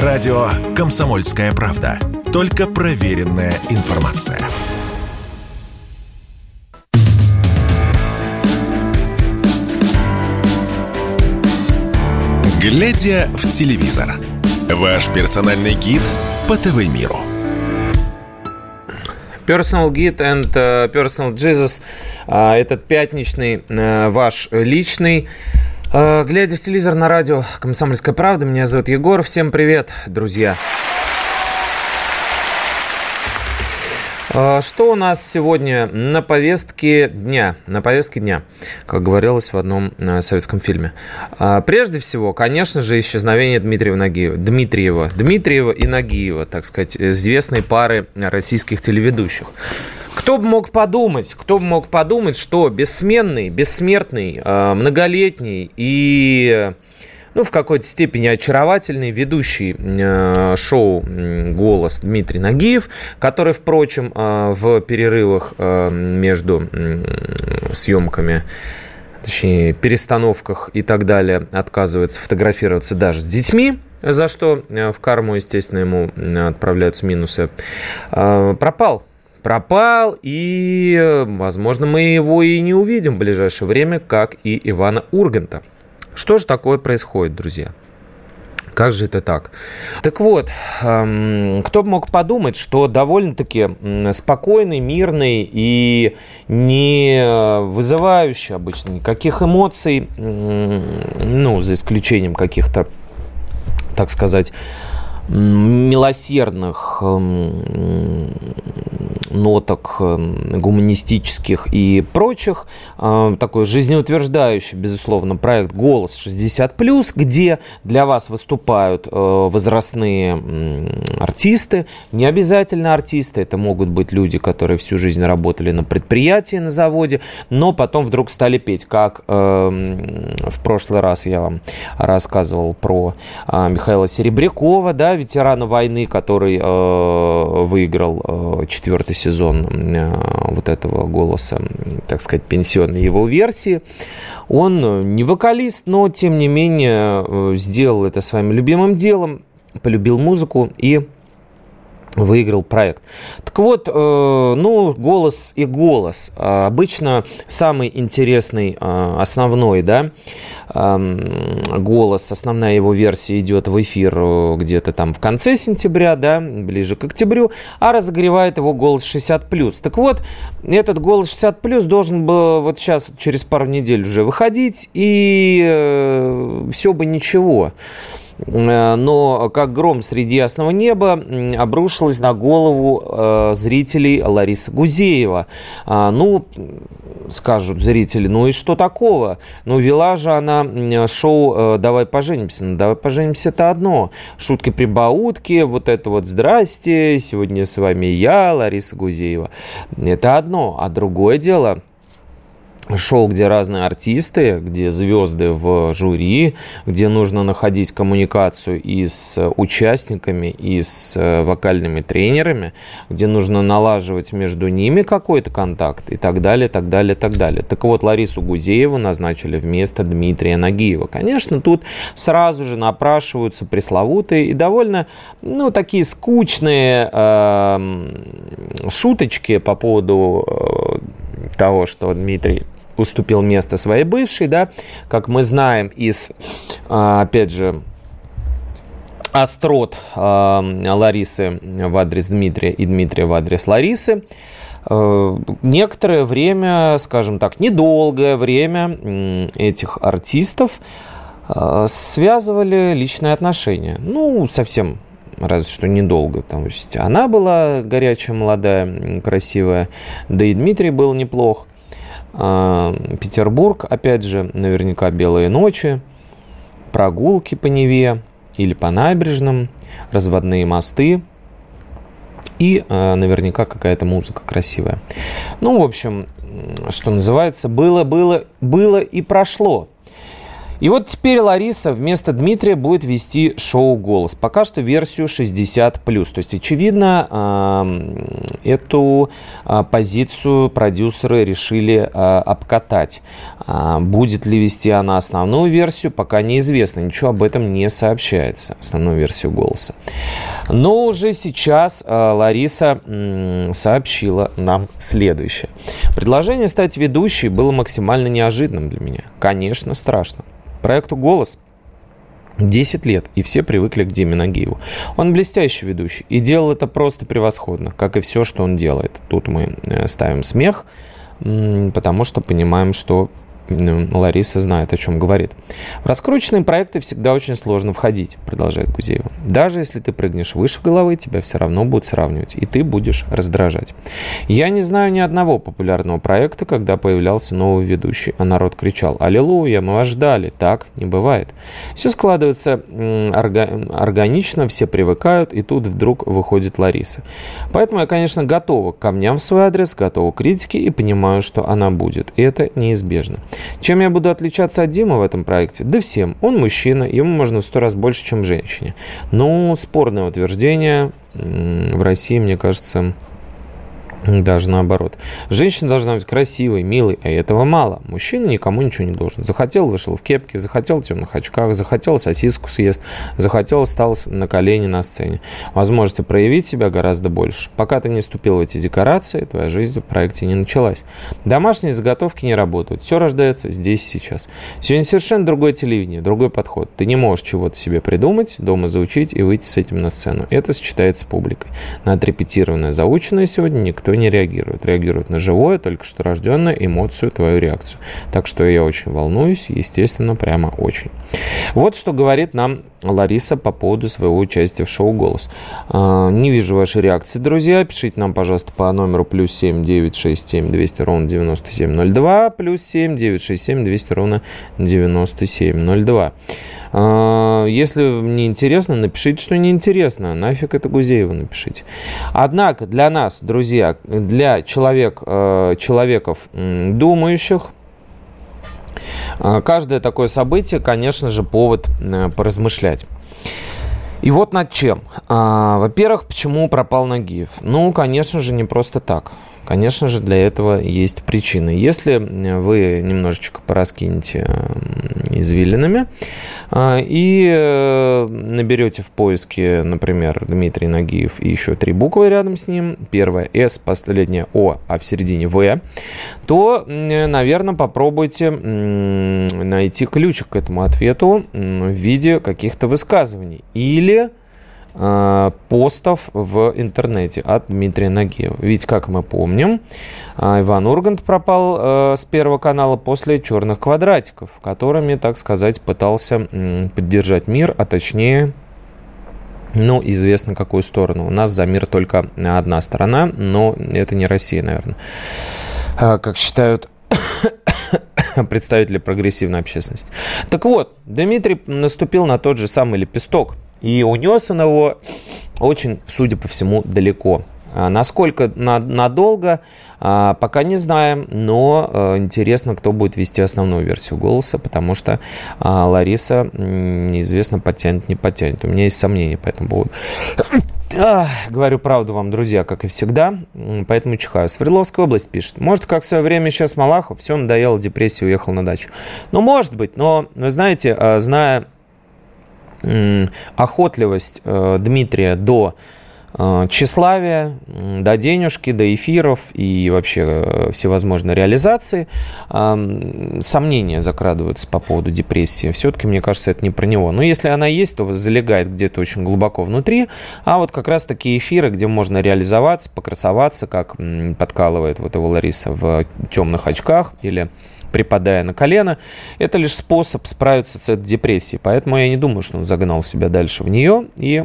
Радио «Комсомольская правда». Только проверенная информация. Глядя в телевизор. Ваш персональный гид по ТВ-миру. Personal Git and uh, Personal Jesus. Uh, этот пятничный uh, ваш личный. Uh, глядя в телевизор на радио «Комсомольская правда», меня зовут Егор. Всем привет, друзья. А, что у нас сегодня на повестке дня? На повестке дня, как говорилось в одном э, советском фильме. Прежде всего, конечно же, исчезновение Дмитриева, Нагиева, Дмитриева, Дмитриева и Нагиева, так сказать, известной пары российских телеведущих. Кто бы мог подумать, кто бы мог подумать, что бессменный, бессмертный, э, многолетний и ну, в какой-то степени очаровательный ведущий э, шоу «Голос» Дмитрий Нагиев, который, впрочем, э, в перерывах между съемками точнее, перестановках и так далее, отказывается фотографироваться даже с детьми, за что в карму, естественно, ему отправляются минусы, пропал пропал, и, возможно, мы его и не увидим в ближайшее время, как и Ивана Урганта. Что же такое происходит, друзья? Как же это так? Так вот, эм, кто бы мог подумать, что довольно-таки спокойный, мирный и не вызывающий обычно никаких эмоций, ну, за исключением каких-то, так сказать, милосердных эм, ноток эм, гуманистических и прочих. Э, такой жизнеутверждающий, безусловно, проект «Голос 60+,» где для вас выступают э, возрастные артисты, не обязательно артисты, это могут быть люди, которые всю жизнь работали на предприятии, на заводе, но потом вдруг стали петь, как эм, в прошлый раз я вам рассказывал про Михаила Серебрякова, да, ветерана войны, который э, выиграл э, четвертый сезон э, вот этого голоса, так сказать, пенсионной его версии. Он не вокалист, но тем не менее сделал это своим любимым делом, полюбил музыку и выиграл проект. Так вот, э, ну, голос и голос. А обычно самый интересный, э, основной, да, голос, основная его версия идет в эфир э, где-то там в конце сентября, да, ближе к октябрю, а разогревает его голос 60+. Так вот, этот голос 60+, должен был вот сейчас, через пару недель уже выходить, и э, все бы ничего. Но как гром среди ясного неба обрушилась на голову э, зрителей Лариса Гузеева. А, ну, скажут зрители, ну и что такого? Ну, вела же она шоу э, «Давай поженимся». Ну, «Давай поженимся» – это одно. Шутки-прибаутки, вот это вот «Здрасте», сегодня с вами я, Лариса Гузеева. Это одно. А другое дело – шоу, где разные артисты, где звезды в жюри, где нужно находить коммуникацию и с участниками, и с э, вокальными тренерами, где нужно налаживать между ними какой-то контакт и так далее, так далее, так далее. Так вот, Ларису Гузееву назначили вместо Дмитрия Нагиева. Конечно, тут сразу же напрашиваются пресловутые и довольно, ну, такие скучные э, шуточки по поводу э, того, что Дмитрий уступил место своей бывшей, да, как мы знаем из, а, опять же, острот а, Ларисы в адрес Дмитрия и Дмитрия в адрес Ларисы. А, некоторое время, скажем так, недолгое время этих артистов связывали личные отношения. Ну, совсем разве что недолго. Там, есть она была горячая, молодая, красивая, да и Дмитрий был неплох. А, Петербург, опять же, наверняка белые ночи, прогулки по Неве или по набережным, разводные мосты и а, наверняка какая-то музыка красивая. Ну, в общем, что называется, было, было, было и прошло. И вот теперь Лариса вместо Дмитрия будет вести шоу «Голос». Пока что версию 60+. То есть, очевидно, эту а, позицию продюсеры решили а, обкатать. А, будет ли вести она основную версию, пока неизвестно. Ничего об этом не сообщается, основную версию «Голоса». Но уже сейчас Лариса сообщила нам следующее. Предложение стать ведущей было максимально неожиданным для меня. Конечно, страшно. Проекту «Голос» 10 лет, и все привыкли к Диме Нагиеву. Он блестящий ведущий и делал это просто превосходно, как и все, что он делает. Тут мы э, ставим смех, потому что понимаем, что Лариса знает, о чем говорит. В раскрученные проекты всегда очень сложно входить, продолжает Гузеева. Даже если ты прыгнешь выше головы, тебя все равно будут сравнивать, и ты будешь раздражать. Я не знаю ни одного популярного проекта, когда появлялся новый ведущий, а народ кричал «Аллилуйя, мы вас ждали». Так не бывает. Все складывается орга- органично, все привыкают, и тут вдруг выходит Лариса. Поэтому я, конечно, готова к камням в свой адрес, готова к критике и понимаю, что она будет. И это неизбежно. Чем я буду отличаться от Димы в этом проекте? Да всем. Он мужчина, ему можно в сто раз больше, чем женщине. Ну, спорное утверждение в России, мне кажется, даже наоборот. Женщина должна быть красивой, милой, а этого мало. Мужчина никому ничего не должен. Захотел, вышел в кепке, захотел в темных очках, захотел сосиску съест, захотел, встал на колени на сцене. Возможности проявить себя гораздо больше. Пока ты не ступил в эти декорации, твоя жизнь в проекте не началась. Домашние заготовки не работают. Все рождается здесь сейчас. Сегодня совершенно другое телевидение, другой подход. Ты не можешь чего-то себе придумать, дома заучить и выйти с этим на сцену. Это сочетается с публикой. На отрепетированное, заученное сегодня никто никто не реагирует. Реагирует на живое, только что рожденное, эмоцию, твою реакцию. Так что я очень волнуюсь, естественно, прямо очень. Вот что говорит нам Лариса по поводу своего участия в шоу «Голос». А, не вижу вашей реакции, друзья. Пишите нам, пожалуйста, по номеру плюс 7 967 200 ровно 9702, плюс 7 967 200 ровно 9702. А, если не интересно, напишите, что неинтересно. Нафиг это Гузеева напишите. Однако для нас, друзья, для человек, э, человеков думающих, э, каждое такое событие, конечно же, повод э, поразмышлять. И вот над чем. А, во-первых, почему пропал Нагиев? Ну, конечно же, не просто так. Конечно же, для этого есть причины. Если вы немножечко пораскинете извилинами а, и э, наберете в поиске, например, Дмитрий Нагиев и еще три буквы рядом с ним, первая S, последняя О, а в середине В, то, наверное, попробуйте найти ключик к этому ответу в виде каких-то высказываний. Или Э, постов в интернете от Дмитрия Нагиева. Ведь, как мы помним, э, Иван Ургант пропал э, с Первого канала после «Черных квадратиков», которыми, так сказать, пытался поддержать мир, а точнее ну, известно какую сторону. У нас за мир только одна сторона, но это не Россия, наверное. Как считают представители прогрессивной общественности. Так вот, Дмитрий наступил на тот же самый лепесток – и унес он его очень, судя по всему, далеко. А насколько надолго, а, пока не знаем, но а, интересно, кто будет вести основную версию голоса, потому что Лариса неизвестно, потянет, не потянет. У меня есть сомнения по этому поводу. говорю правду вам, друзья, как и всегда, поэтому чихаю. Свердловская область пишет. Может, как в свое время сейчас Малахов, все надоело, депрессия, уехал на дачу. Ну, может быть, но, вы знаете, зная охотливость э, Дмитрия до э, тщеславия, до денежки, до эфиров и вообще э, всевозможной реализации. Сомнения закрадываются по поводу депрессии. Все-таки, мне кажется, это не про него. Но если она есть, то залегает где-то очень глубоко внутри. А вот как раз такие эфиры, где можно реализоваться, покрасоваться, как подкалывает вот его Лариса в темных очках или припадая на колено, это лишь способ справиться с этой депрессией. Поэтому я не думаю, что он загнал себя дальше в нее и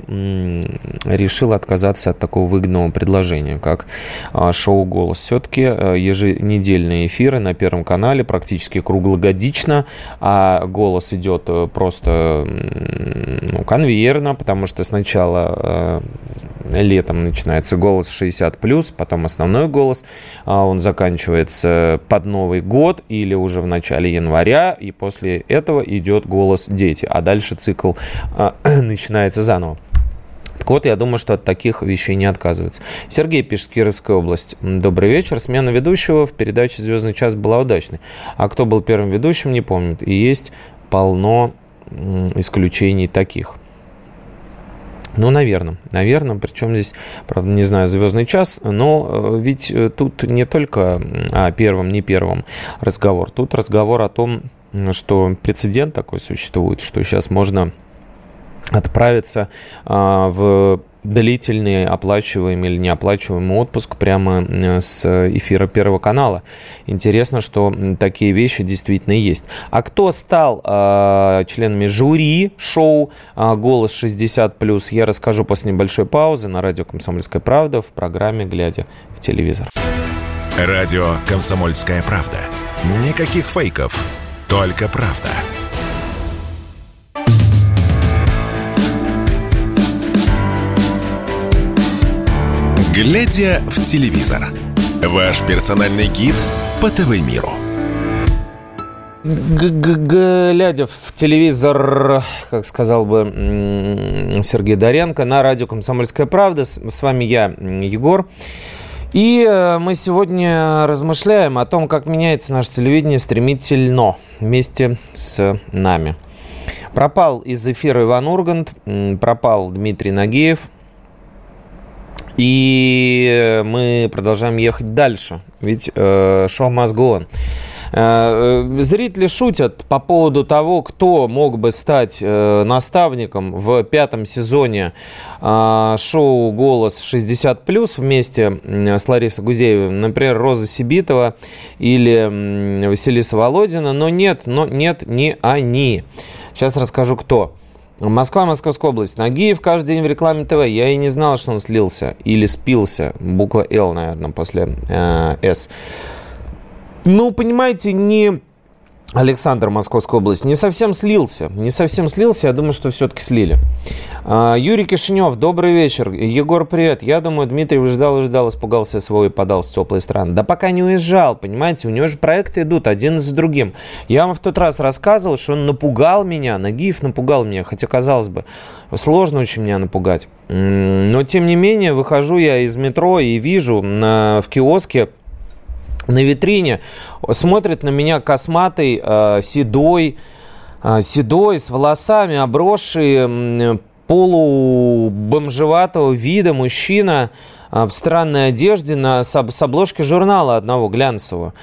решил отказаться от такого выгодного предложения, как а, шоу «Голос». Все-таки э, еженедельные эфиры на Первом канале практически круглогодично, а «Голос» идет э, просто ну, конвейерно, потому что сначала э, летом начинается голос 60+, потом основной голос, а он заканчивается под Новый год или уже в начале января, и после этого идет голос дети, а дальше цикл а, начинается заново. Так вот, я думаю, что от таких вещей не отказываются. Сергей пишет, Кировская область. Добрый вечер. Смена ведущего в передаче «Звездный час» была удачной. А кто был первым ведущим, не помнит. И есть полно исключений таких. Ну, наверное, наверное. Причем здесь, правда, не знаю, звездный час, но э, ведь э, тут не только о первом, не первом разговор. Тут разговор о том, что прецедент такой существует, что сейчас можно отправиться а, в длительный оплачиваемый или неоплачиваемый отпуск прямо э, с эфира Первого канала. Интересно, что такие вещи действительно есть. А кто стал э, членами жюри шоу э, «Голос 60+,» я расскажу после небольшой паузы на радио «Комсомольская правда» в программе «Глядя в телевизор». Радио «Комсомольская правда». Никаких фейков, только правда. Глядя в телевизор. Ваш персональный гид по ТВ-миру. Глядя в телевизор, как сказал бы Сергей Доренко, на радио «Комсомольская правда». С вами я, Егор. И э, мы сегодня размышляем о том, как меняется наше телевидение стремительно вместе с нами. Пропал из эфира Иван Ургант, пропал Дмитрий Нагиев – и мы продолжаем ехать дальше. Ведь э, шоу on. Э, зрители шутят по поводу того, кто мог бы стать э, наставником в пятом сезоне э, шоу «Голос 60+,» вместе с Ларисой Гузеевой. Например, Роза Сибитова или Василиса Володина. Но нет, но нет, не они. Сейчас расскажу, кто. Москва, Московская область. Нагиев каждый день в рекламе ТВ. Я и не знал, что он слился или спился. Буква Л, наверное, после э, С. Ну, понимаете, не Александр, Московская область, не совсем слился. Не совсем слился, я думаю, что все-таки слили. А, Юрий Кишинев, добрый вечер. Егор, привет. Я думаю, Дмитрий выждал, выждал, испугался свой и подал в теплые страны. Да пока не уезжал, понимаете, у него же проекты идут один за другим. Я вам в тот раз рассказывал, что он напугал меня, Нагиев напугал меня, хотя, казалось бы, сложно очень меня напугать. Но, тем не менее, выхожу я из метро и вижу в киоске на витрине смотрит на меня косматый, э, седой, э, седой, с волосами обросший, полубомжеватого вида мужчина э, в странной одежде на, с, с обложки журнала одного глянцевого.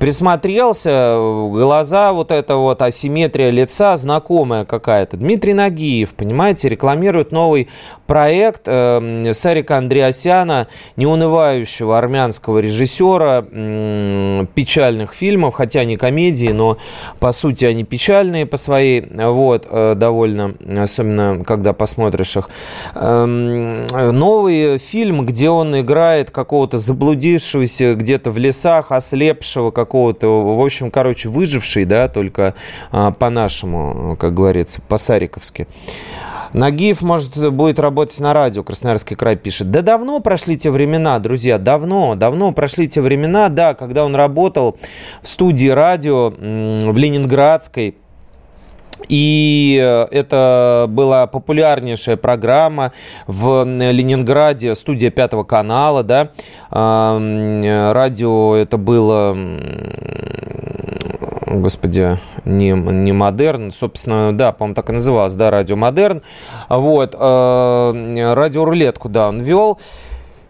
Присмотрелся, глаза, вот эта вот асимметрия лица знакомая какая-то. Дмитрий Нагиев, понимаете, рекламирует новый проект э, Сарика Андреасяна, неунывающего армянского режиссера э, печальных фильмов, хотя не комедии, но по сути они печальные по своей, вот, э, довольно, особенно когда посмотришь их. Э, новый фильм, где он играет какого-то заблудившегося где-то в лесах, ослепшего, какого-то, в общем, короче, выживший, да, только а, по-нашему, как говорится, по-сариковски. Нагиев, может, будет работать на радио, Красноярский край пишет. Да давно прошли те времена, друзья, давно, давно прошли те времена, да, когда он работал в студии радио в Ленинградской, и э, это была популярнейшая программа в Ленинграде, студия Пятого канала, да. Радио это было господи, не, не модерн, собственно, да, по-моему, так и называлось, да, радио модерн. Вот, э, радио рулетку, да, он вел.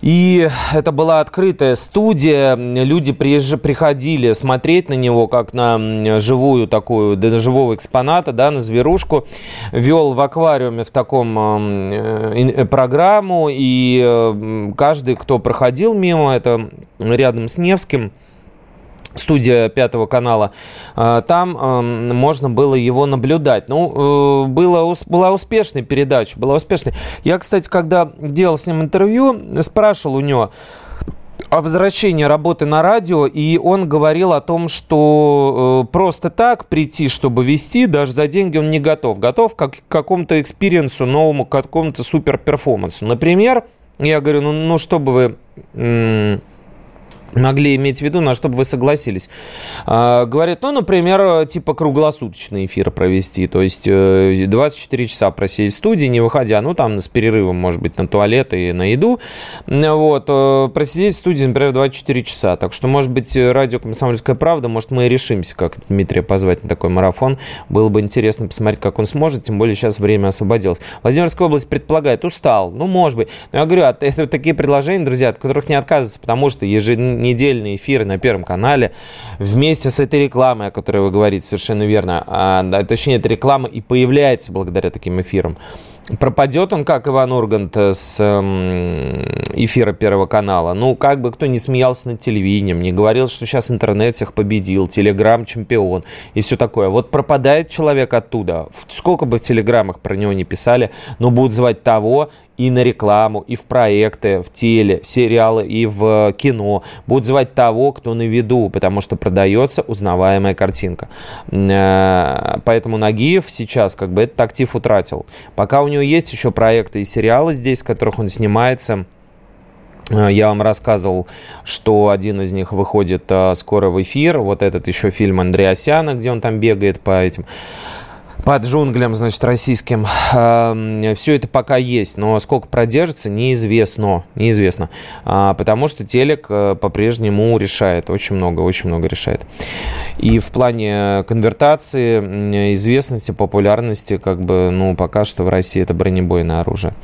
И это была открытая студия, люди приезж... приходили смотреть на него как на живую такую, до живого экспоната, да, на зверушку. Вел в аквариуме в таком э, э, программу, и э, каждый, кто проходил мимо, это рядом с Невским, студия Пятого канала, а, там можно было его наблюдать. Ну, э, было, была успешная передача, была успешной. Я, кстати, когда делал с ним интервью, спрашивал у него, о возвращении работы на радио, и он говорил о том, что э, просто так прийти, чтобы вести, даже за деньги он не готов. Готов как, к какому-то experience'у новому, к какому-то супер перформансу. Например, Я говорю, ну, ну что бы вы могли иметь в виду, на что бы вы согласились. А, говорят, ну, например, типа круглосуточный эфир провести, то есть 24 э, часа просидеть в студии, не выходя, ну, там с перерывом, может быть, на туалет и на еду, вот, э, просидеть в студии, например, 24 часа. Так что, может быть, радио «Комсомольская правда», может, мы и решимся, как Дмитрия позвать на такой марафон. Было бы интересно посмотреть, как он сможет, тем более сейчас время освободилось. Владимирская область предполагает, устал, ну, может быть. Но я говорю, это такие предложения, друзья, от которых не отказываются, потому что ежедневно недельные эфиры на Первом канале вместе с этой рекламой, о которой вы говорите совершенно верно, а, точнее, эта реклама и появляется благодаря таким эфирам. Пропадет он, как Иван Ургант, с эм, эфира Первого канала. Ну, как бы кто не смеялся над телевидением, не говорил, что сейчас интернет всех победил, телеграм чемпион и все такое. Вот пропадает человек оттуда. Сколько бы в телеграммах про него не писали, но будут звать того и на рекламу, и в проекты, в теле, в сериалы и в кино. Будут звать того, кто на виду, потому что продается узнаваемая картинка. Э, поэтому Нагиев сейчас как бы этот актив утратил. Пока у него есть еще проекты и сериалы здесь, в которых он снимается, э, я вам рассказывал, что один из них выходит э, скоро в эфир. Вот этот еще фильм Андреасяна, где он там бегает по этим под джунглям, значит, российским. Все это пока есть, но сколько продержится, неизвестно. Неизвестно. А, потому что телек э, по-прежнему решает. Очень много, очень много решает. И в плане конвертации, известности, популярности, как бы, ну, пока что в России это бронебойное оружие.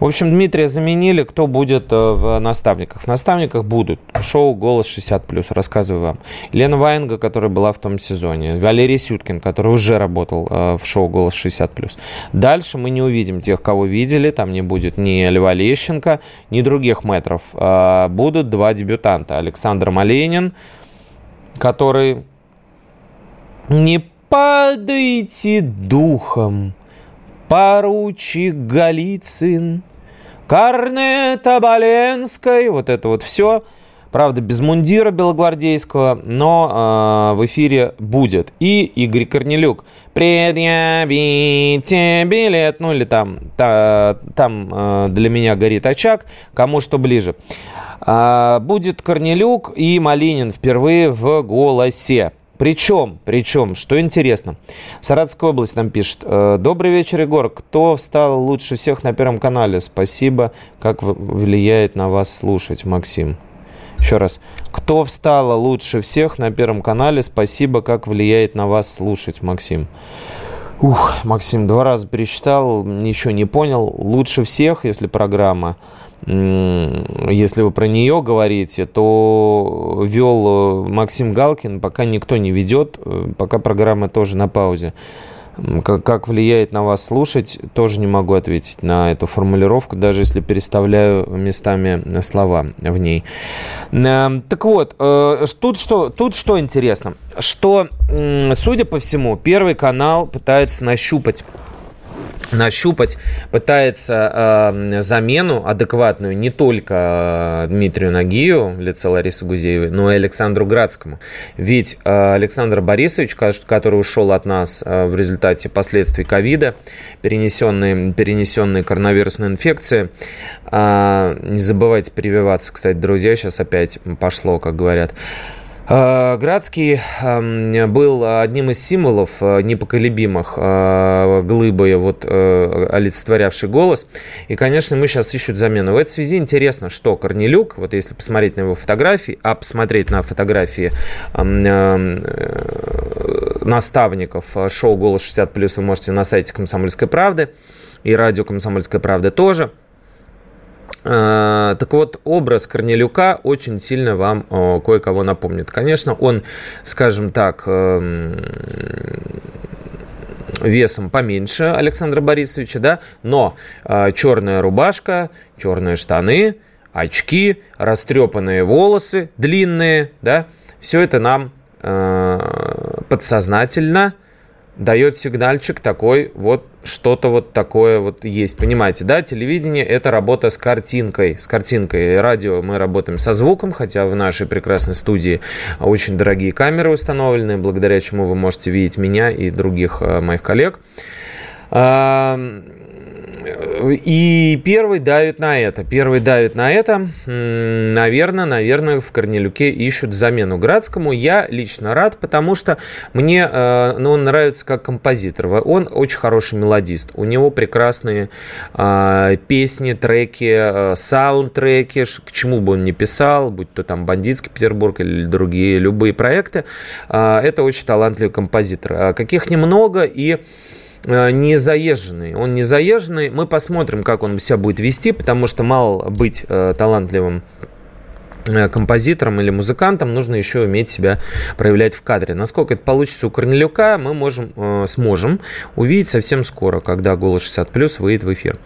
В общем, Дмитрия заменили. Кто будет э, в наставниках? В наставниках будут шоу «Голос 60+,» рассказываю вам. Лена Ваенга, которая была в том сезоне. Валерий Сюткин, который уже работал э, в в шоу «Голос 60+.» Дальше мы не увидим тех, кого видели. Там не будет ни Льва Лещенко, ни других метров. А будут два дебютанта. Александр Маленин, который «Не падайте духом, поручик Голицын, Корнета Боленской». Вот это вот все – Правда, без мундира белогвардейского, но э, в эфире будет. И Игорь Корнелюк. Предъявите билет. Ну или там, та, там э, для меня горит очаг. Кому что ближе. Э, будет Корнелюк и Малинин впервые в «Голосе». Причем, причем, что интересно, Саратовская область нам пишет. «Э, Добрый вечер, Егор. Кто встал лучше всех на Первом канале? Спасибо. Как влияет на вас слушать, Максим? Еще раз. Кто встала лучше всех на Первом канале? Спасибо, как влияет на вас слушать, Максим. Ух, Максим, два раза пересчитал, ничего не понял. Лучше всех, если программа, если вы про нее говорите, то вел э, Максим Галкин, пока никто не ведет, э, пока программа тоже на паузе. Как, влияет на вас слушать, тоже не могу ответить на эту формулировку, даже если переставляю местами слова в ней. Эм, так вот, э, тут что, тут что интересно, что, судя по всему, Первый канал пытается нащупать нащупать, пытается э, замену адекватную не только э, Дмитрию Нагию лице Ларисы Гузеевой, но и Александру Градскому. Ведь э, Александр Борисович, который ушел от нас э, в результате последствий ковида, перенесенной, перенесенной коронавирусной инфекции, э, не забывайте прививаться, кстати, друзья, сейчас опять пошло, как говорят, Градский эм, был одним из символов э, непоколебимых э, глыбы, вот, олицетворявший голос. И, конечно, мы сейчас ищут замену. В этой связи интересно, что Корнелюк, вот если посмотреть на его фотографии, а посмотреть на фотографии эм, наставников шоу «Голос 60+,» вы можете на сайте «Комсомольской правды» и радио «Комсомольская правда» тоже – Э, так вот, образ Корнелюка очень сильно вам кое-кого напомнит. Конечно, он, скажем так, эм, весом поменьше Александра Борисовича, да, но э, черная рубашка, черные штаны, очки, растрепанные волосы длинные, да, все это нам э, подсознательно дает сигнальчик такой, вот что-то вот такое вот есть. Понимаете, да, телевидение это работа с картинкой, с картинкой. Радио мы работаем со звуком, хотя в нашей прекрасной студии очень дорогие камеры установлены, благодаря чему вы можете видеть меня и других э, моих коллег. И первый давит на это. Первый давит на это. Наверное, наверное, в Корнелюке ищут замену Градскому. Я лично рад, потому что мне э, ну, он нравится как композитор. Он очень хороший мелодист. У него прекрасные э, песни, треки, э, саундтреки, к чему бы он ни писал, будь то там «Бандитский Петербург» или другие, любые проекты. Это очень талантливый композитор. Каких немного и не заезженный. Он не заезженный. Мы посмотрим, как он себя будет вести, потому что мало быть э, талантливым Э, композитором или музыкантом нужно еще уметь себя проявлять в кадре. Насколько это получится у Корнелюка, мы можем, э, сможем увидеть совсем скоро, когда «Голос 60+,» выйдет в эфир.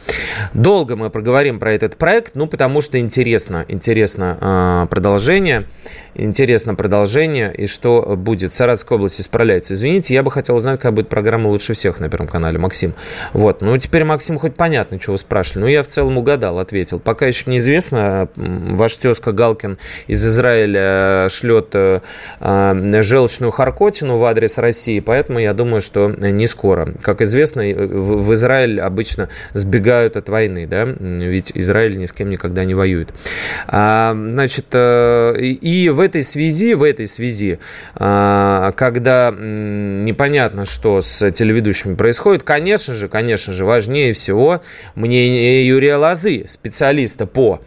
Долго мы проговорим про этот проект, ну, потому что интересно, интересно э, продолжение, интересно продолжение, и что будет. Саратовская область исправляется. Извините, я бы хотел узнать, как будет программа «Лучше всех» на Первом канале, Максим. Вот, ну, теперь, Максим, хоть понятно, что вы спрашивали. Ну, я в целом угадал, ответил. Пока еще неизвестно, ваш тезка Галкин Галкин из Израиля э, шлет э, э, желчную харкотину в адрес России, поэтому я думаю, что не скоро. Как известно, в Израиль обычно сбегают от войны, да, ведь Израиль ни с кем никогда не воюет. А, значит, и в этой связи, в этой связи, когда непонятно, что с телеведущими происходит, конечно же, конечно же, важнее всего мнение Юрия Лозы, специалиста по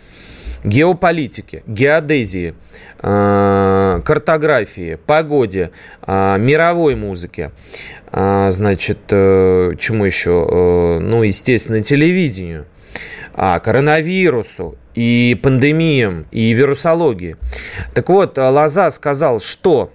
геополитике, геодезии, э, картографии, погоде, э, мировой музыке, э, значит, чему еще? Ну, естественно, телевидению, а, коронавирусу и пандемиям, и вирусологии. Так вот, Лоза сказал, что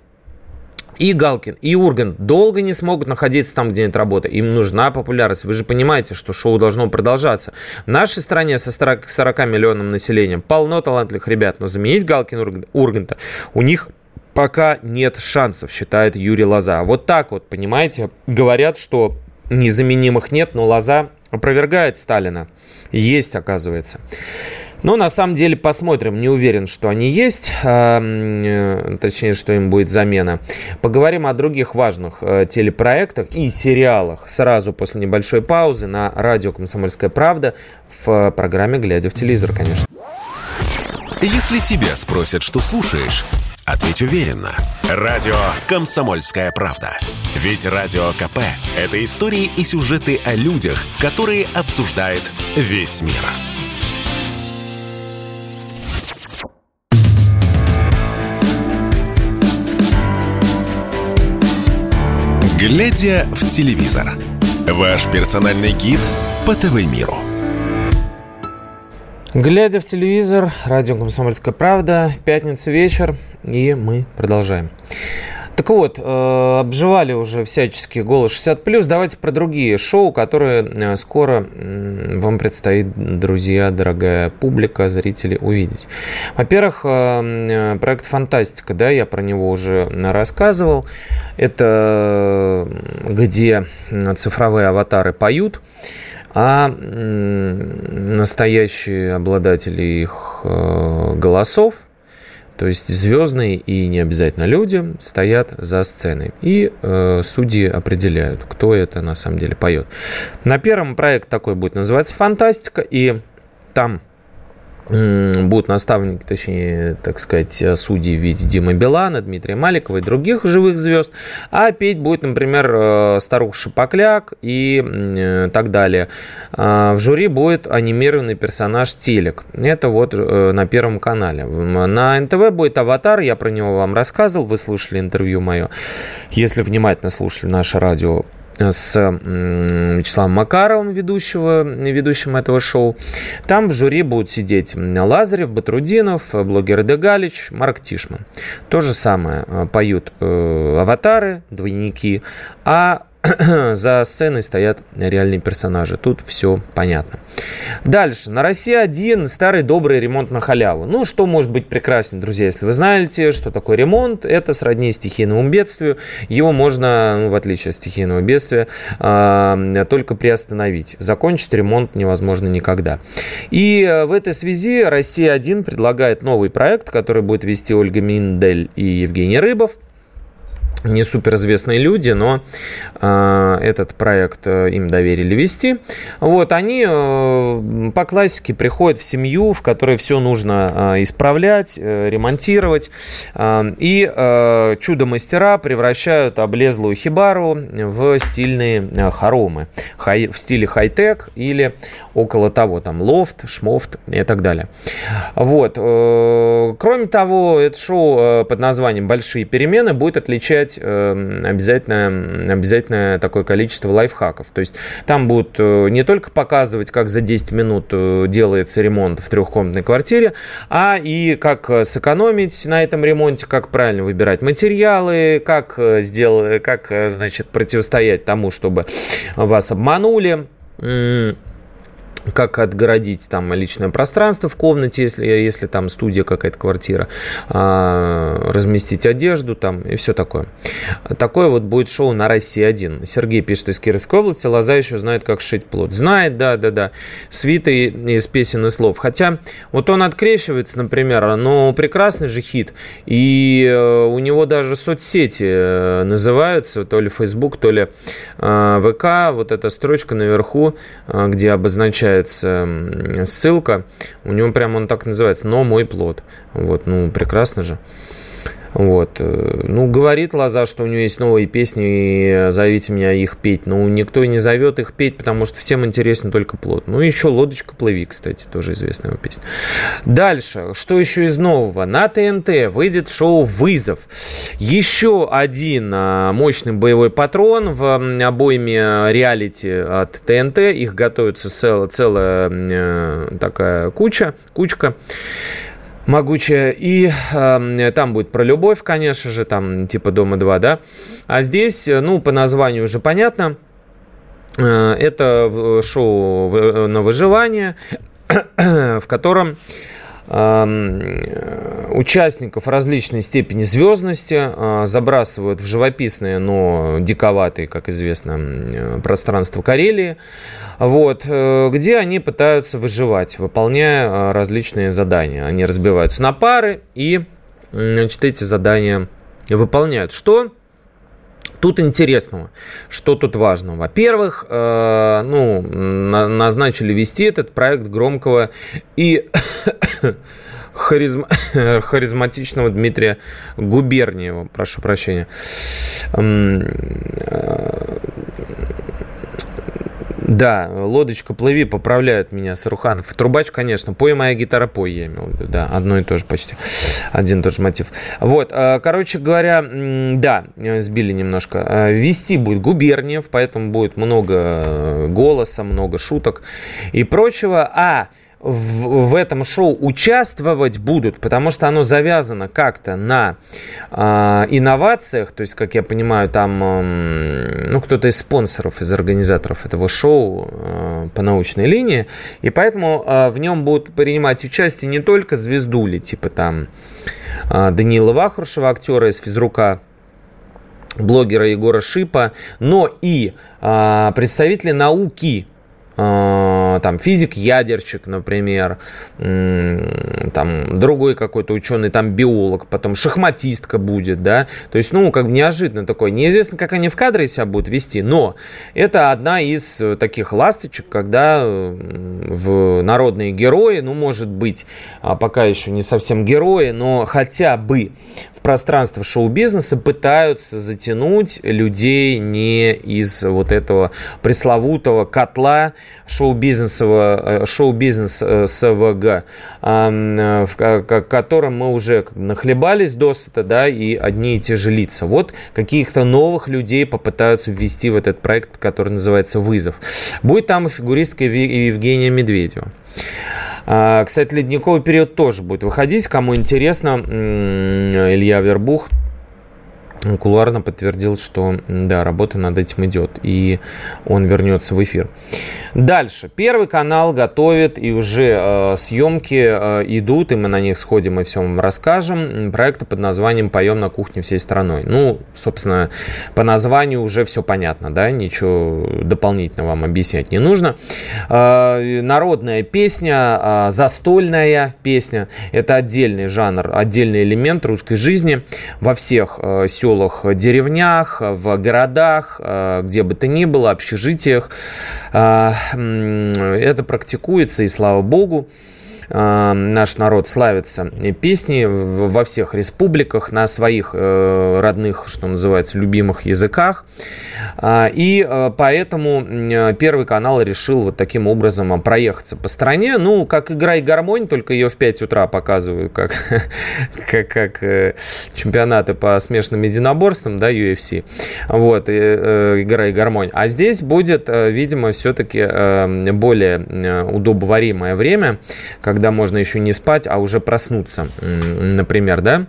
и Галкин, и Ургант долго не смогут находиться там, где нет работы. Им нужна популярность. Вы же понимаете, что шоу должно продолжаться. В нашей стране со 40, 40 миллионным населением полно талантливых ребят, но заменить Галкин Урганта у них пока нет шансов, считает Юрий Лоза. Вот так вот, понимаете, говорят, что незаменимых нет, но Лоза опровергает Сталина. Есть, оказывается. Но на самом деле посмотрим. Не уверен, что они есть, а, э, точнее, что им будет замена. Поговорим о других важных э, телепроектах и сериалах сразу после небольшой паузы на радио «Комсомольская правда» в программе «Глядя в телевизор», конечно. Если тебя спросят, что слушаешь, ответь уверенно. Радио «Комсомольская правда». Ведь Радио КП – это истории и сюжеты о людях, которые обсуждает весь мир. Глядя в телевизор. Ваш персональный гид по ТВ-миру. Глядя в телевизор, радио «Комсомольская правда», пятница вечер, и мы продолжаем. Так вот, э, обживали уже всячески «Голос 60+.» Давайте про другие шоу, которые э, скоро вам предстоит, друзья, дорогая публика, зрители, увидеть. Во-первых, э, проект «Фантастика», да, я про него уже рассказывал. Это где цифровые аватары поют, а настоящие обладатели их голосов – то есть звездные и не обязательно люди стоят за сценой. И э, судьи определяют, кто это на самом деле поет. На первом проект такой будет называться «Фантастика», и там будут наставники, точнее, так сказать, судьи в виде Димы Билана, Дмитрия Маликова и других живых звезд, а петь будет, например, э, Старух Шапокляк и э, так далее. А, в жюри будет анимированный персонаж Телек. Это вот э, на Первом канале. На НТВ будет «Аватар», я про него вам рассказывал, вы слушали интервью мое. Если внимательно слушали наше радио с Вячеславом Макаровым, ведущего, ведущим этого шоу. Там в жюри будут сидеть Лазарев, Батрудинов, блогер Дегалич, Марк Тишман. То же самое э, поют э, аватары, двойники, а за сценой стоят реальные персонажи. Тут все понятно. Дальше. На России один старый добрый ремонт на халяву. Ну, что может быть прекраснее, друзья, если вы знаете, что такое ремонт, это сродни стихийному бедствию. Его можно, ну, в отличие от стихийного бедствия, э, только приостановить. Закончить ремонт невозможно никогда. И э, в этой связи Россия-1 предлагает новый проект, который будет вести Ольга Миндель и Евгений Рыбов – не суперизвестные люди, но э, этот проект э, им доверили вести. Вот, они э, по классике приходят в семью, в которой все нужно э, исправлять, э, ремонтировать. Э, и э, чудо-мастера превращают облезлую хибару в стильные э, хоромы. Хай, в стиле хай-тек или около того, там лофт, шмофт и так далее. Вот. Э, кроме того, это шоу э, под названием «Большие перемены» будет отличать эм, обязательно, обязательно такое количество лайфхаков. То есть там будут э, не только показывать, как за 10 минут э, делается ремонт в трехкомнатной квартире, а и как э, сэкономить на этом ремонте, как правильно выбирать материалы, как, сделать, как значит, противостоять тому, чтобы вас обманули как отгородить там личное пространство в комнате, если, если там студия какая-то квартира, а, разместить одежду там и все такое. Такое вот будет шоу на России 1. Сергей пишет из Кировской области, Лоза еще знает, как шить плод. Знает, да, да, да. Свиты из песен и слов. Хотя вот он открещивается, например, но прекрасный же хит. И э, у него даже соцсети э, называются, то ли Facebook, то ли э, ВК. Вот эта строчка наверху, где обозначает появляется ссылка, у него прямо он так называется, но мой плод. Вот, ну, прекрасно же. Вот. Э, ну, говорит Лоза, что у нее есть новые песни, и зовите меня их петь. Но никто не зовет их петь, потому что всем интересен только плод. Ну, еще «Лодочка, плыви», кстати, тоже известная его песня. Дальше. Что еще из нового? На ТНТ выйдет шоу «Вызов». Еще один а, мощный боевой патрон в обойме реалити от ТНТ. Их готовится целая э, такая куча, кучка могучая. И э, там будет про любовь, конечно же, там типа Дома 2, да. А здесь, ну, по названию уже понятно, э, это шоу на выживание, в котором участников различной степени звездности а, забрасывают в живописное, но диковатые, как известно, пространство Карелии, вот, э, где они пытаются выживать, выполняя а, различные задания. Они разбиваются на пары и значит, эти задания выполняют. Что Тут интересного, что тут важно. Во-первых, э, ну, на, назначили вести этот проект громкого и харизм... харизматичного Дмитрия Губерниева, прошу прощения. Да, лодочка плыви, поправляют меня Саруханов. Трубач, конечно, пой моя гитара, пой, я имел в виду. Да, одно и то же почти. Один и тот же мотив. Вот, э, короче говоря, да, сбили немножко. Э, вести будет Губерниев, поэтому будет много э, голоса, много шуток и прочего. А в, в этом шоу участвовать будут, потому что оно завязано как-то на э, инновациях, то есть, как я понимаю, там э, ну, кто-то из спонсоров, из организаторов этого шоу э, по научной линии, и поэтому э, в нем будут принимать участие не только звездули, типа там э, Даниила Вахрушева, актера из физрука, блогера Егора Шипа, но и э, представители науки, там физик-ядерщик, например, там другой какой-то ученый, там биолог, потом шахматистка будет, да, то есть, ну, как бы неожиданно такое, неизвестно, как они в кадре себя будут вести, но это одна из таких ласточек, когда в народные герои, ну, может быть, а пока еще не совсем герои, но хотя бы пространство шоу-бизнеса пытаются затянуть людей не из вот этого пресловутого котла шоу-бизнеса, э, шоу-бизнес э, а, в котором мы уже нахлебались досыта, да, и одни и те же лица. Вот каких-то новых людей попытаются ввести в этот проект, который называется «Вызов». Будет там и фигуристка Евгения Медведева. А, кстати, ледниковый период тоже будет выходить. Кому интересно, Илья Вербух кулуарно подтвердил, что да, работа над этим идет, и он вернется в эфир. Дальше. Первый канал готовит, и уже э, съемки э, идут, и мы на них сходим и все вам расскажем. Проекты под названием «Поем на кухне всей страной». Ну, собственно, по названию уже все понятно, да, ничего дополнительно вам объяснять не нужно. Э, народная песня, э, застольная песня – это отдельный жанр, отдельный элемент русской жизни во всех э, селах, деревнях, в городах, э, где бы то ни было, общежитиях. Э, это практикуется, и слава богу. А, наш народ славится песни во всех республиках на своих э, родных, что называется, любимых языках. А, и э, поэтому Первый канал решил вот таким образом проехаться по стране. Ну, как игра гармонь, только ее в 5 утра показывают, как, как, как э, чемпионаты по смешанным единоборствам, да, UFC. Вот, игра гармонь. А здесь будет, видимо, все-таки более удобоваримое время, когда когда можно еще не спать, а уже проснуться, например, да?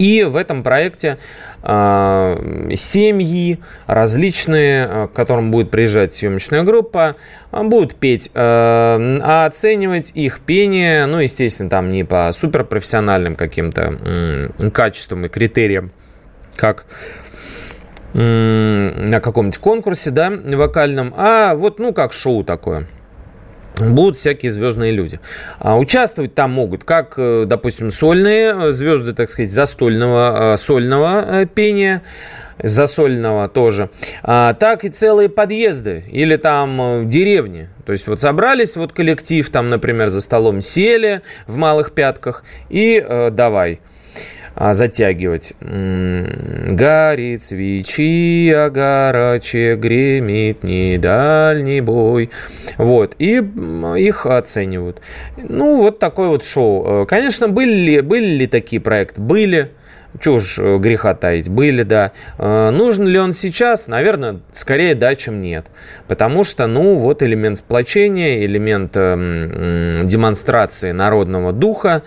И в этом проекте э, семьи различные, а, к которым будет приезжать съемочная группа, будут петь, э, а оценивать их пение, ну, естественно, там не по суперпрофессиональным каким-то э, качествам и критериям, как на каком-нибудь конкурсе, да, вокальном, а вот, ну, как шоу такое будут всякие звездные люди. А участвовать там могут как, э, допустим, сольные э, звезды, так сказать, застольного, э, сольного пения, засольного тоже, а, так и целые подъезды или там деревни. То есть вот собрались вот коллектив, там, например, за столом сели в малых пятках и э, давай – затягивать. Горит свечи, а гораче гремит не дальний бой. Вот. И их оценивают. Ну, вот такое вот шоу. Э, конечно, были ли, были ли такие проекты? Были. Чего ж э, греха таить, были, да. Э, нужен ли он сейчас? Наверное, скорее да, чем нет. Потому что, ну, вот элемент сплочения, элемент э, демонстрации народного духа,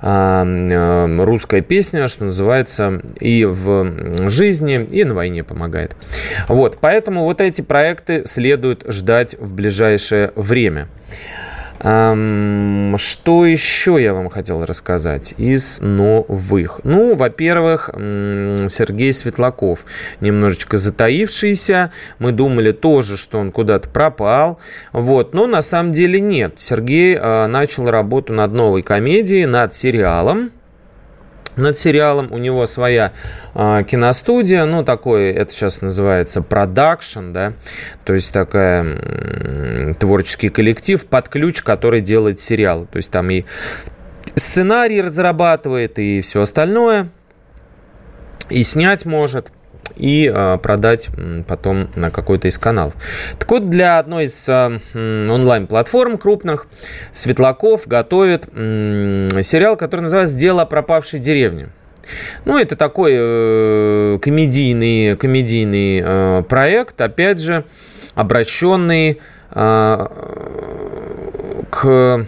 русская песня, что называется, и в жизни, и на войне помогает. Вот, поэтому вот эти проекты следует ждать в ближайшее время. Что еще я вам хотел рассказать из новых? Ну, во-первых, Сергей Светлаков, немножечко затаившийся. Мы думали тоже, что он куда-то пропал. Вот, но на самом деле нет. Сергей а, начал работу над новой комедией, над сериалом над сериалом. У него своя э, киностудия, ну, такой, это сейчас называется продакшн, да, то есть такая э, творческий коллектив под ключ, который делает сериалы. То есть там и сценарий разрабатывает, и все остальное, и снять может и э, продать потом на какой-то из каналов. Так вот, для одной из э, онлайн-платформ крупных Светлаков готовит сериал, который называется «Дело о пропавшей деревне». Ну, это такой э, комедийный, комедийный э, проект, опять же, обращенный э, к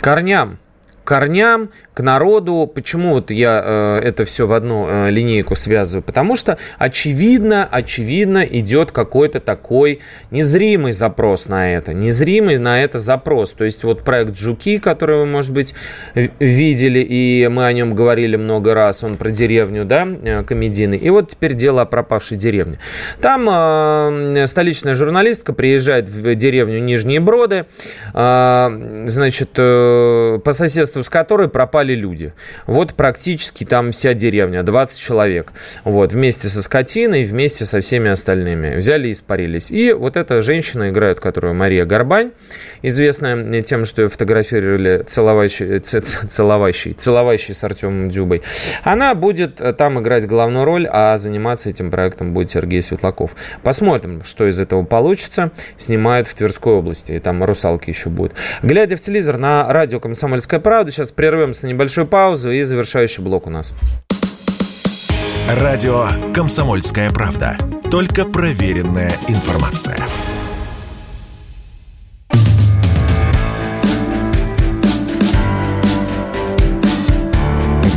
корням корням, к народу. Почему вот я э, это все в одну э, линейку связываю? Потому что очевидно, очевидно идет какой-то такой незримый запрос на это, незримый на это запрос. То есть вот проект «Жуки», который вы, может быть, видели, и мы о нем говорили много раз, он про деревню, да, э, комедийный. И вот теперь дело о пропавшей деревне. Там э, столичная журналистка приезжает в деревню Нижние Броды, э, значит, э, по соседству соседству с которой пропали люди. Вот практически там вся деревня, 20 человек. Вот, вместе со скотиной, вместе со всеми остальными. Взяли и испарились. И вот эта женщина играет, которую Мария Горбань, известная тем, что ее фотографировали целоващий, целоващий, целоващий с Артемом Дюбой. Она будет э, там играть главную роль, а заниматься этим проектом будет Сергей Светлаков. Посмотрим, что из этого получится. Снимает в Тверской области. И там русалки еще будут. Глядя в телевизор на радио «Комсомольская правда», правда. Сейчас прервемся на небольшую паузу и завершающий блок у нас. Радио «Комсомольская правда». Только проверенная информация.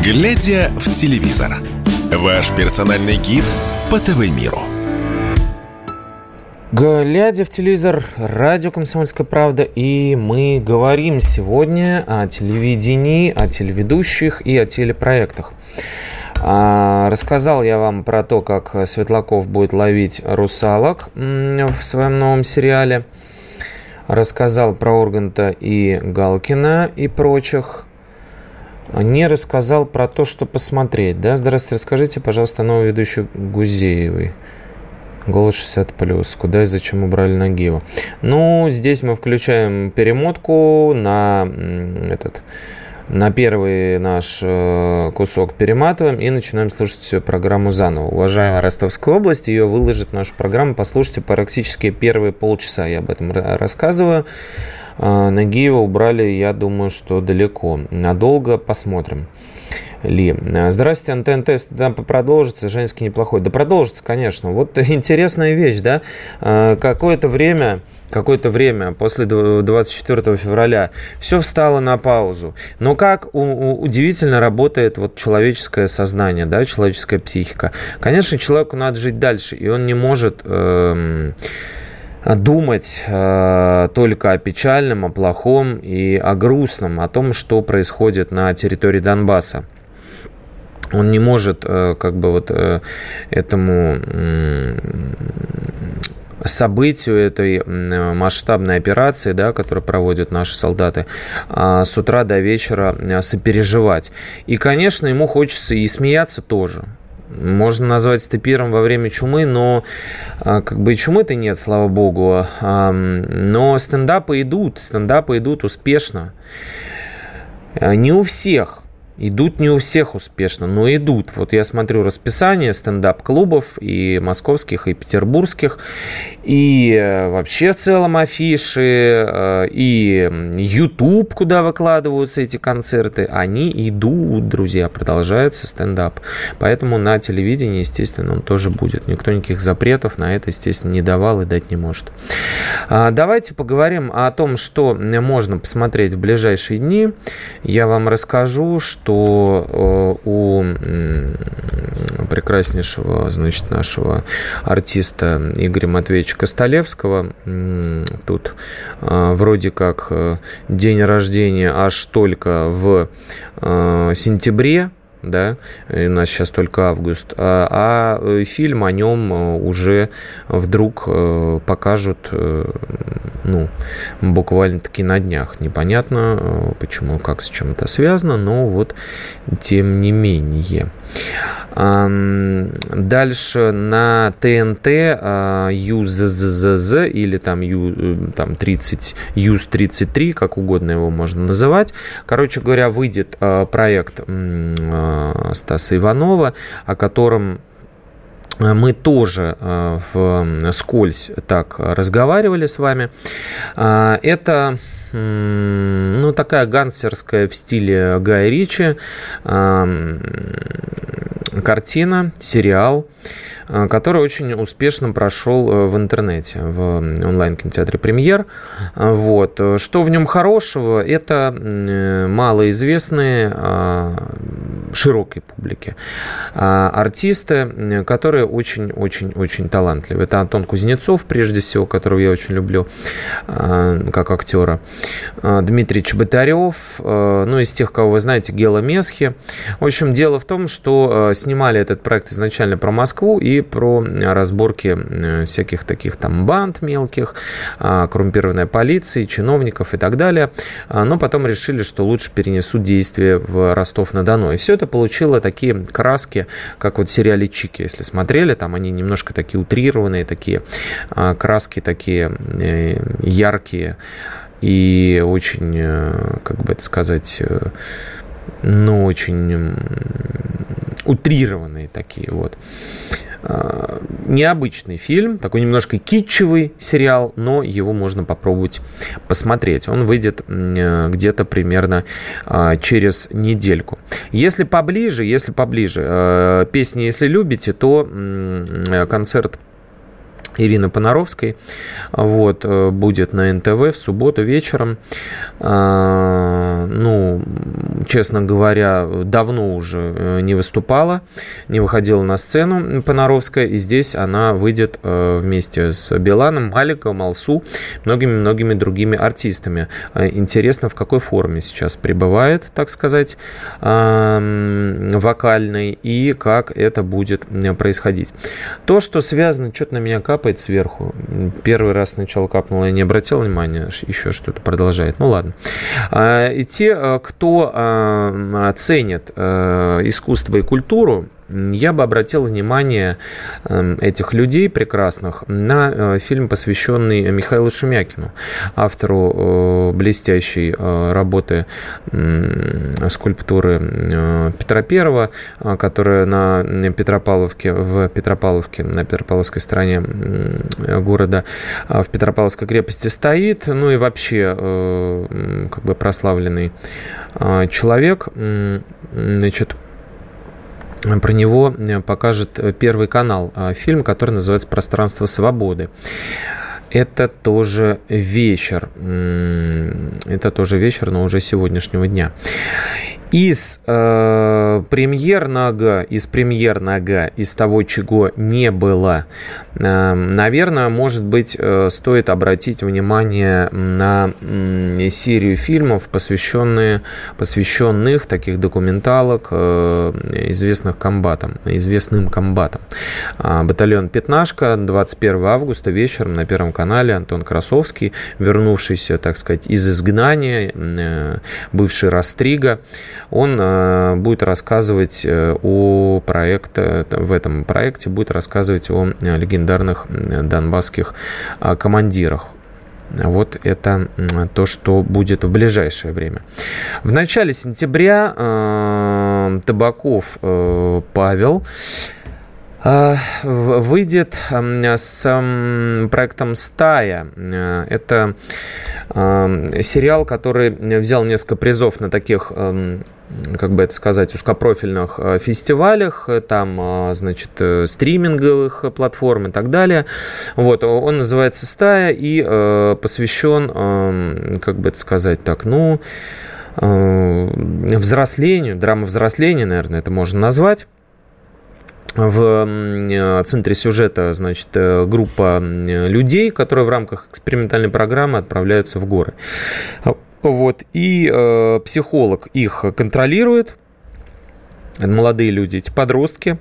Глядя в телевизор. Ваш персональный гид по ТВ-миру. Глядя в телевизор, радио «Комсомольская правда», и мы говорим сегодня о телевидении, о телеведущих и о телепроектах. А, рассказал я вам про то, как Светлаков будет ловить русалок в своем новом сериале. Рассказал про Урганта и Галкина и прочих. Не рассказал про то, что посмотреть. Да? Здравствуйте, расскажите, пожалуйста, новую ведущую Гузеевой. Голос 60 плюс. Куда и зачем убрали Нагиева? Ну, здесь мы включаем перемотку на этот на первый наш э, кусок перематываем и начинаем слушать программу заново. Уважаемая Ростовская область, ее выложит нашу программу. Послушайте практически первые полчаса. Я об этом рассказываю. Э, Нагиева убрали, я думаю, что далеко. Надолго посмотрим. Ли. Здравствуйте, антенн-тест там продолжится, Женский неплохой. Да продолжится, конечно. Вот интересная вещь, да. Э, какое-то время, какое-то время после 24 февраля все встало на паузу. Но как удивительно работает вот человеческое сознание, да, человеческая психика. Конечно, человеку надо жить дальше, и он не может... Эм, думать э, только о печальном, о плохом и о грустном, о том, что происходит на территории Донбасса он не может э, как бы вот э, этому событию этой масштабной операции, да, которую проводят наши солдаты, а, с утра до вечера э, сопереживать. И, конечно, ему хочется и смеяться тоже. Можно назвать это пиром во время чумы, но а, как бы чумы-то нет, слава богу. Но стендапы идут, стендапы идут успешно. Не у всех, Идут не у всех успешно, но идут. Вот я смотрю расписание стендап-клубов и московских, и петербургских, и э, вообще в целом афиши, э, и YouTube, куда выкладываются эти концерты, они идут, друзья, продолжается стендап. Поэтому на телевидении, естественно, он тоже будет. Никто никаких запретов на это, естественно, не давал и дать не может. А, давайте поговорим о том, что можно посмотреть в ближайшие дни. Я вам расскажу, что что э, у прекраснейшего, значит, нашего артиста Игоря Матвеевича Костолевского тут э, вроде как э, день рождения аж только в сентябре, да, у нас сейчас только август, а, а фильм о нем уже вдруг покажут, ну, буквально-таки на днях. Непонятно, почему, как с чем это связано, но вот тем не менее. Дальше на ТНТ ЮЗЗЗ или там, Ю, там 30, ЮЗ-33, как угодно его можно называть. Короче говоря, выйдет а, проект а, Стаса Иванова, о котором мы тоже в скользь так разговаривали с вами. Это ну, такая гангстерская в стиле Гая Ричи картина, сериал, э, который очень успешно прошел э, в интернете, в онлайн-кинотеатре «Премьер». Вот. Что в нем хорошего? Это малоизвестные широкой публике артисты, которые очень-очень-очень талантливы. Это Антон Кузнецов, прежде всего, которого я очень люблю э, как актера. Дмитрий Чеботарев, ну, из тех, кого вы знаете, Гела Месхи. В общем, дело в том, что снимали этот проект изначально про Москву и про разборки э, всяких таких там банд мелких, а, коррумпированной полиции, чиновников и так далее. А, но потом решили, что лучше перенесут действие в Ростов-на-Дону. И все это получило такие краски, как вот в сериале Чики, если смотрели, там они немножко такие утрированные, такие а, краски такие э, яркие и очень, э, как бы это сказать, ну, очень утрированные такие вот. А, необычный фильм, такой немножко китчевый сериал, но его можно попробовать посмотреть. Он выйдет где-то примерно а, через недельку. Если поближе, если поближе, а, песни, если любите, то концерт Ирины Понаровской. Вот, э, будет на НТВ в субботу вечером. А, ну, честно говоря, давно уже э, не выступала, не выходила на сцену Понаровская, и здесь она выйдет э, вместе с Биланом, Маликом, Алсу, многими-многими другими артистами. Интересно, в какой форме сейчас пребывает, так сказать, вокальной, и как это будет происходить. То, что связано, что-то на меня капает, сверху. Первый раз сначала капнуло, я не обратил внимания, еще что-то продолжает. Ну ладно. А, и те, э, кто а, ценит искусство и культуру, я бы обратил внимание эм, этих людей прекрасных на э, фильм, посвященный Михаилу Шумякину, автору э, блестящей э, работы скульптуры Петра Первого, которая на Петропавловке, в Петропавловке, на Петропавловской стороне города, в Петропавловской крепости стоит, ну и вообще как бы прославленный человек, значит, про него э, покажет э, Первый канал э, фильм, который называется «Пространство свободы». Это тоже вечер. Это тоже вечер, но уже сегодняшнего дня. Из э, премьерного, из премьерного, из того, чего не было, э, наверное, может быть, э, стоит обратить внимание на э, серию фильмов, посвященные, посвященных таких документалок э, известных комбатам, известным комбатам. Э, батальон «Пятнашка», 21 августа вечером на Первом канале Антон Красовский, вернувшийся, так сказать, из изгнания, э, бывший Растрига, он э, будет рассказывать э, о проекте, в этом проекте будет рассказывать о легендарных донбасских командирах. Вот это то, что будет в ближайшее время. В начале сентября Табаков Павел выйдет с проектом «Стая». Это сериал, который взял несколько призов на таких как бы это сказать, узкопрофильных э, фестивалях, э, там, э, значит, стриминговых платформ и так далее. Вот, он называется «Стая» и посвящен, как бы это сказать так, ну, взрослению, драма взросления, наверное, это можно назвать в центре сюжета, значит, группа людей, которые в рамках экспериментальной программы отправляются в горы. Вот, и э, психолог их контролирует. молодые люди, эти подростки.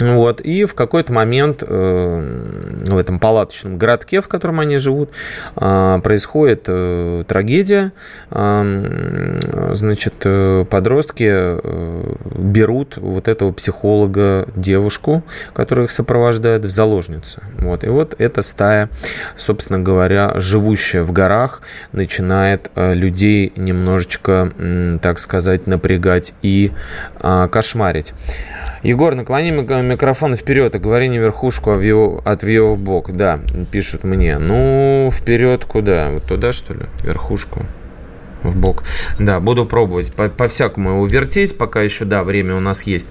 Вот, и в какой-то момент э, в этом палаточном городке, в котором они живут, э, происходит э, трагедия. Э, значит, э, подростки э, берут вот этого психолога, девушку, которая их сопровождает, в заложницу. Вот, и вот эта стая, собственно говоря, живущая в горах, начинает э, людей немножечко, э, так сказать, напрягать и э, кошмарить. Егор, наклони микрофон вперед и говори не верхушку, а вью, от вью в бок. Да, пишут мне. Ну, вперед куда? Вот туда, что ли? Верхушку в бок. Да, буду пробовать по-всякому по его вертеть, пока еще, да, время у нас есть.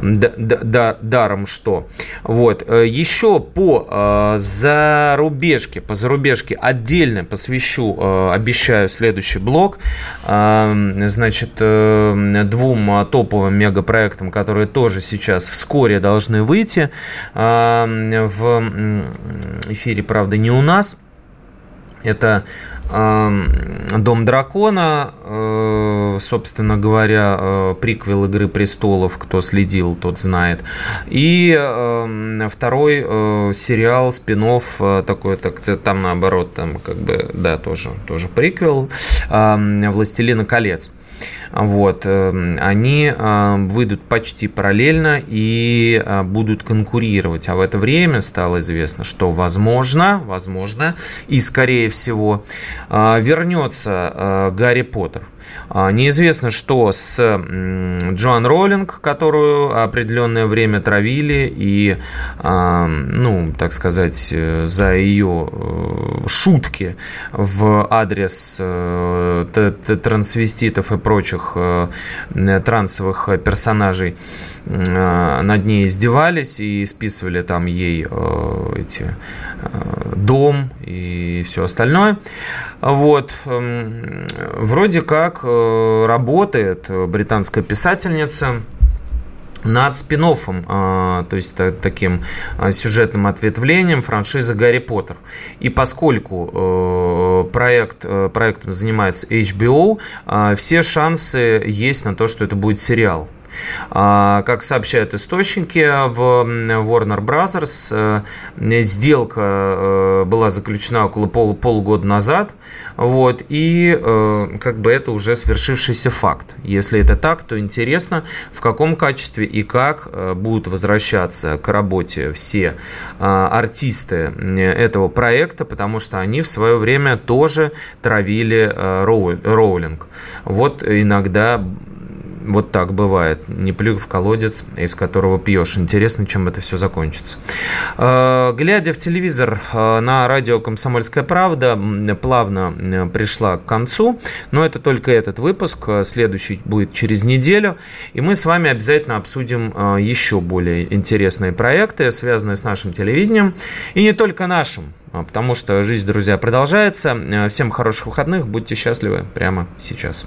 Да, да, да, даром что. Вот. Э, еще по э, зарубежке, по зарубежке отдельно посвящу, э, обещаю, следующий блок. Э, значит, э, двум топовым мегапроектам, которые тоже сейчас вскоре должны выйти э, в эфире, правда, не у нас. Это Дом дракона, э, собственно говоря, э, приквел Игры престолов, кто следил, тот знает. И второй э, сериал, спин такой, так, там наоборот, там как бы, да, тоже, тоже приквел, Властелина колец. Вот, эм, они э, выйдут почти параллельно и э, будут конкурировать. А в это время стало известно, что возможно, возможно и скорее всего э, вернется Гарри Поттер. Не Неизвестно, что с Джоан Роллинг, которую определенное время травили и, ну, так сказать, за ее шутки в адрес трансвеститов и прочих трансовых персонажей над ней издевались и списывали там ей эти дом и все остальное. Вот. Эм, вроде как э, работает британская писательница над спин а, то есть таким а, сюжетным ответвлением франшизы «Гарри Поттер». И поскольку э, проект, э, проектом занимается HBO, а, все шансы есть на то, что это будет сериал. А, как сообщают источники в Warner Brothers, э, сделка э, была заключена около пол, полгода назад, вот, и э, как бы это уже свершившийся факт. Если это так, то интересно, в каком качестве и как будут возвращаться к работе все артисты этого проекта, потому что они в свое время тоже травили Роулинг. Вот иногда вот так бывает. Не плюй в колодец, из которого пьешь. Интересно, чем это все закончится. Э, глядя в телевизор э, на радио «Комсомольская правда», плавно э, пришла к концу. Но это только этот выпуск. Следующий будет через неделю. И мы с вами обязательно обсудим еще более интересные проекты, связанные с нашим телевидением. И не только нашим. Потому что жизнь, друзья, продолжается. Всем хороших выходных. Будьте счастливы прямо сейчас.